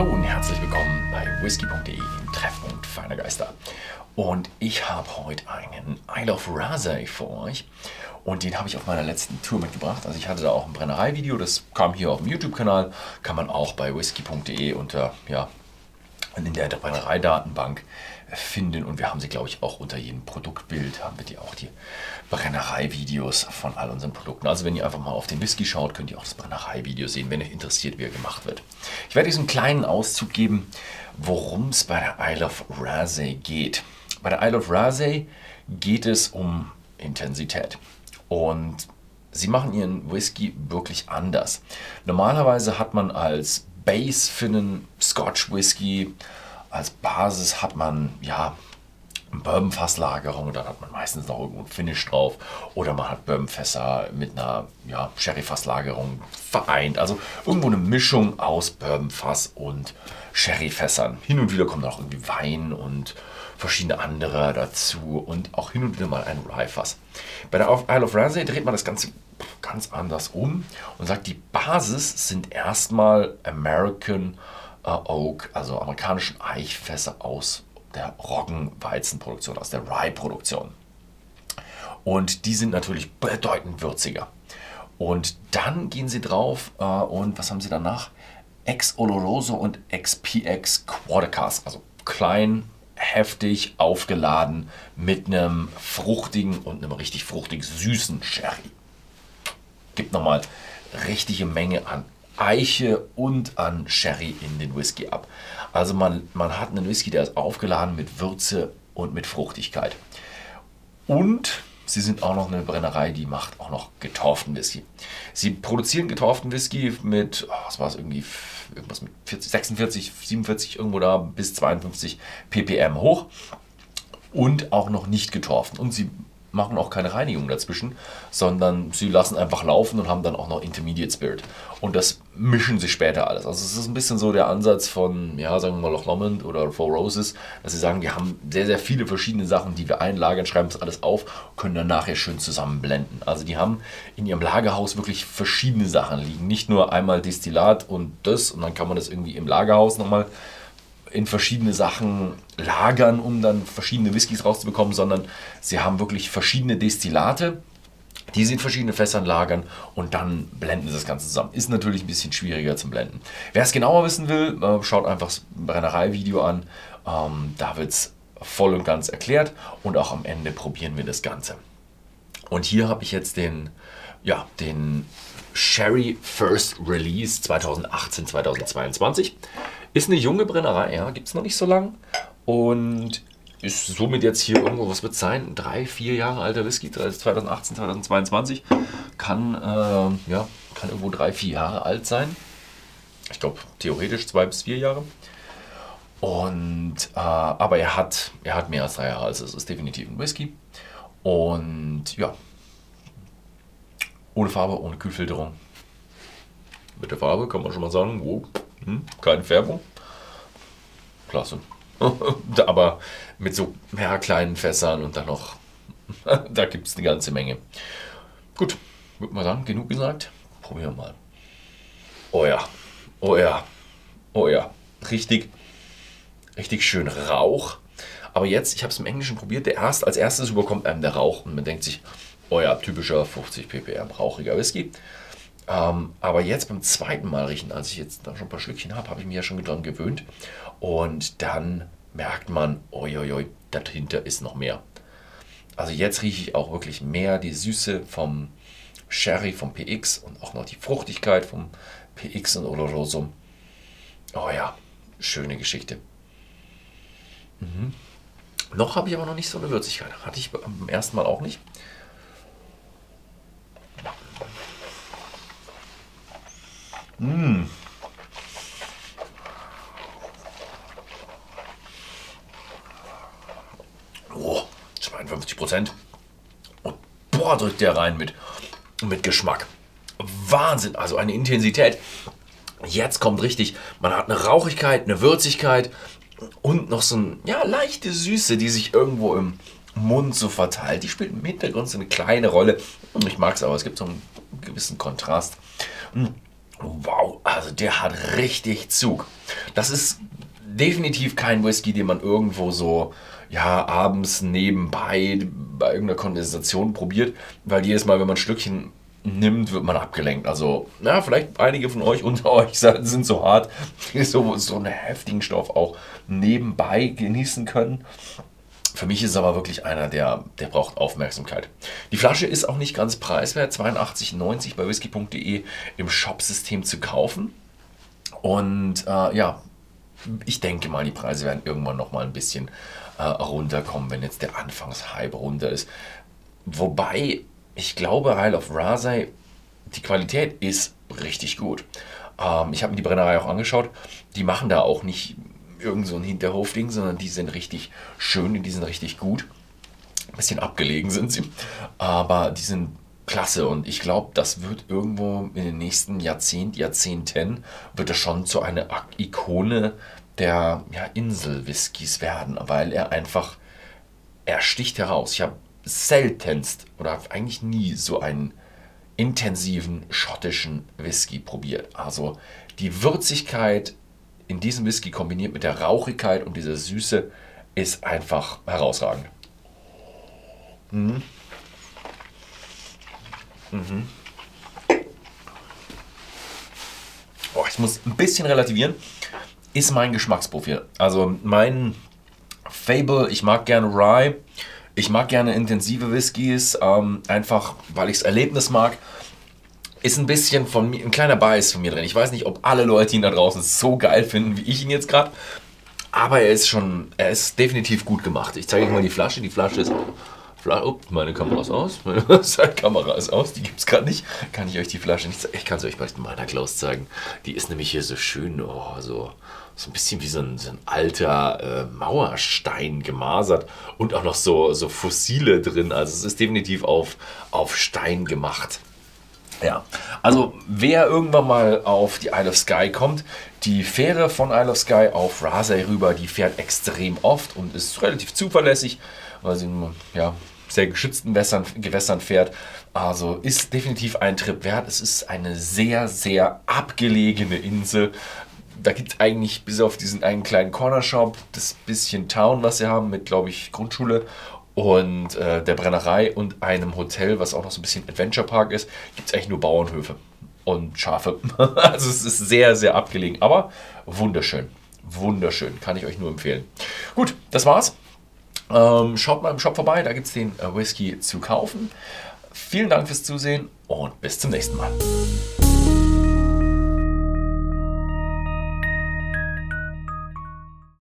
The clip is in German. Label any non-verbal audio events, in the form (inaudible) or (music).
Hallo und herzlich willkommen bei whisky.de, dem Treffpunkt feiner Geister. Und ich habe heute einen Isle of Rasay für euch. Und den habe ich auf meiner letzten Tour mitgebracht. Also ich hatte da auch ein Brennerei-Video, das kam hier auf dem YouTube-Kanal. Kann man auch bei whisky.de unter, ja, in der Brennerei-Datenbank finden und wir haben sie, glaube ich, auch unter jedem Produktbild, haben wir die auch die Brennerei-Videos von all unseren Produkten. Also wenn ihr einfach mal auf den Whisky schaut, könnt ihr auch das Brennerei-Video sehen, wenn euch interessiert, wie er gemacht wird. Ich werde diesen kleinen Auszug geben, worum es bei der Isle of Rasay geht. Bei der Isle of Rasay geht es um Intensität und sie machen ihren Whisky wirklich anders. Normalerweise hat man als Base für einen Scotch Whisky als Basis hat man ja Bourbonfasslagerung dann hat man meistens noch irgendwo ein Finish drauf oder man hat Bourbonfässer mit einer ja, Sherryfasslagerung vereint. Also irgendwo eine Mischung aus Bourbonfass und Sherryfässern. Hin und wieder kommt auch irgendwie Wein und verschiedene andere dazu und auch hin und wieder mal ein Rye-Fass. Bei der Isle of Ramsey dreht man das Ganze ganz anders um und sagt, die Basis sind erstmal American äh, Oak, also amerikanischen Eichfässer aus der Roggenweizenproduktion, aus der Rye-Produktion. Und die sind natürlich bedeutend würziger. Und dann gehen sie drauf äh, und was haben sie danach? Ex Oloroso und XPX Quartercast, also klein, heftig, aufgeladen mit einem fruchtigen und einem richtig fruchtig süßen Sherry. Gibt nochmal richtige Menge an Eiche und an Sherry in den Whisky ab. Also man, man hat einen Whisky, der ist aufgeladen mit Würze und mit Fruchtigkeit. Und sie sind auch noch eine Brennerei, die macht auch noch getorften Whisky. Sie produzieren getorften Whisky mit, oh, was war es irgendwie, irgendwas mit 40, 46, 47, irgendwo da bis 52 ppm hoch. Und auch noch nicht getorfen. Und sie machen auch keine Reinigung dazwischen, sondern sie lassen einfach laufen und haben dann auch noch Intermediate Spirit. Und das mischen sie später alles. Also es ist ein bisschen so der Ansatz von, ja, sagen wir mal Loch Lomond oder Four Roses, dass sie sagen, wir haben sehr, sehr viele verschiedene Sachen, die wir einlagern, schreiben das alles auf, können dann nachher schön zusammenblenden. Also die haben in ihrem Lagerhaus wirklich verschiedene Sachen liegen. Nicht nur einmal Destillat und das und dann kann man das irgendwie im Lagerhaus nochmal in verschiedene Sachen lagern, um dann verschiedene Whiskys rauszubekommen, sondern sie haben wirklich verschiedene Destillate, die sie in verschiedene Fässern lagern und dann blenden sie das Ganze zusammen. Ist natürlich ein bisschen schwieriger zum Blenden. Wer es genauer wissen will, äh, schaut einfach das Brennerei-Video an. Ähm, da wird es voll und ganz erklärt und auch am Ende probieren wir das Ganze. Und hier habe ich jetzt den, ja, den Sherry First Release 2018-2022. Ist eine junge Brennerei, ja, gibt es noch nicht so lang. Und ist somit jetzt hier irgendwo, was wird es sein? Drei, vier Jahre alter Whisky, 2018, 2022. Kann, äh, ja, kann irgendwo drei, vier Jahre alt sein. Ich glaube, theoretisch zwei bis vier Jahre. Und, äh, aber er hat, er hat mehr als drei Jahre, also es ist definitiv ein Whisky. Und ja, ohne Farbe, ohne Kühlfilterung. Mit der Farbe kann man schon mal sagen, wow, hm, keine Färbung. Klasse. (laughs) Aber mit so ja, kleinen Fässern und dann noch, (laughs) da gibt es eine ganze Menge. Gut, würde mal sagen, genug gesagt. Probieren wir mal. Oh ja, oh ja, oh ja. Richtig, richtig schön Rauch. Aber jetzt, ich habe es im Englischen probiert, der erst, als erstes überkommt einem der Rauch und man denkt sich, oh ja, typischer 50 ppm rauchiger Whisky. Ähm, aber jetzt beim zweiten Mal riechen, als ich jetzt da schon ein paar Schlückchen habe, habe ich mich ja schon dran gewöhnt. Und dann merkt man, oi, dahinter ist noch mehr. Also jetzt rieche ich auch wirklich mehr die Süße vom Sherry, vom PX und auch noch die Fruchtigkeit vom PX und Oloroso. Oh ja, schöne Geschichte. Mhm. Noch habe ich aber noch nicht so eine Würzigkeit. Hatte ich beim ersten Mal auch nicht. Mmh. Oh, 52 Prozent. Und boah, drückt der rein mit, mit Geschmack. Wahnsinn, also eine Intensität. Jetzt kommt richtig, man hat eine Rauchigkeit, eine Würzigkeit und noch so eine ja, leichte Süße, die sich irgendwo im Mund so verteilt. Die spielt im Hintergrund so eine kleine Rolle. Ich mag es aber, es gibt so einen gewissen Kontrast. Wow, also der hat richtig Zug. Das ist definitiv kein Whisky, den man irgendwo so ja, abends nebenbei bei irgendeiner Konversation probiert, weil jedes Mal, wenn man ein Stückchen nimmt, wird man abgelenkt. Also, ja, vielleicht einige von euch unter (laughs) euch sind so hart, die (laughs) so, so einen heftigen Stoff auch nebenbei genießen können. Für mich ist es aber wirklich einer, der, der braucht Aufmerksamkeit. Die Flasche ist auch nicht ganz preiswert, 82,90 bei whisky.de im Shopsystem zu kaufen. Und äh, ja, ich denke mal, die Preise werden irgendwann noch mal ein bisschen äh, runterkommen, wenn jetzt der Anfangshype runter ist. Wobei, ich glaube, Isle of Rasay, die Qualität ist richtig gut. Ähm, ich habe mir die Brennerei auch angeschaut. Die machen da auch nicht irgend so ein Hinterhofding, sondern die sind richtig schön, die sind richtig gut. Ein bisschen abgelegen sind sie, aber die sind klasse und ich glaube, das wird irgendwo in den nächsten Jahrzehnten, Jahrzehnten, wird das schon zu einer Ikone der ja, Insel-Whiskys werden, weil er einfach, er sticht heraus. Ich habe seltenst oder eigentlich nie so einen intensiven schottischen Whisky probiert. Also die Würzigkeit in diesem Whisky kombiniert mit der Rauchigkeit und dieser Süße ist einfach herausragend. Mhm. Mhm. Oh, ich muss ein bisschen relativieren. Ist mein Geschmacksprofil. Also mein Fable, ich mag gerne Rye. Ich mag gerne intensive Whiskys, ähm, einfach weil ich das Erlebnis mag. Ist ein bisschen von mir, ein kleiner Bias von mir drin. Ich weiß nicht, ob alle Leute ihn da draußen so geil finden, wie ich ihn jetzt gerade. Aber er ist schon, er ist definitiv gut gemacht. Ich zeige euch mal die Flasche. Die Flasche ist Flasche. Oh, meine Kamera ist aus. (laughs) Meine Kamera ist aus. Die gibt es gerade nicht. Kann ich euch die Flasche nicht zeigen? Ich kann es euch bei meiner Klaus zeigen. Die ist nämlich hier so schön, oh, so so ein bisschen wie so ein, so ein alter äh, Mauerstein gemasert und auch noch so, so Fossile drin. Also es ist definitiv auf, auf Stein gemacht. Ja, also wer irgendwann mal auf die Isle of Skye kommt, die Fähre von Isle of Skye auf Rasay rüber, die fährt extrem oft und ist relativ zuverlässig, weil sie in ja, sehr geschützten Wässern, Gewässern fährt. Also ist definitiv ein Trip wert. Es ist eine sehr, sehr abgelegene Insel da gibt es eigentlich bis auf diesen einen kleinen Cornershop, das bisschen Town, was sie haben, mit, glaube ich, Grundschule und äh, der Brennerei und einem Hotel, was auch noch so ein bisschen Adventure Park ist, gibt es eigentlich nur Bauernhöfe und Schafe. (laughs) also es ist sehr, sehr abgelegen, aber wunderschön. Wunderschön, kann ich euch nur empfehlen. Gut, das war's. Ähm, schaut mal im Shop vorbei, da gibt es den äh, Whisky zu kaufen. Vielen Dank fürs Zusehen und bis zum nächsten Mal.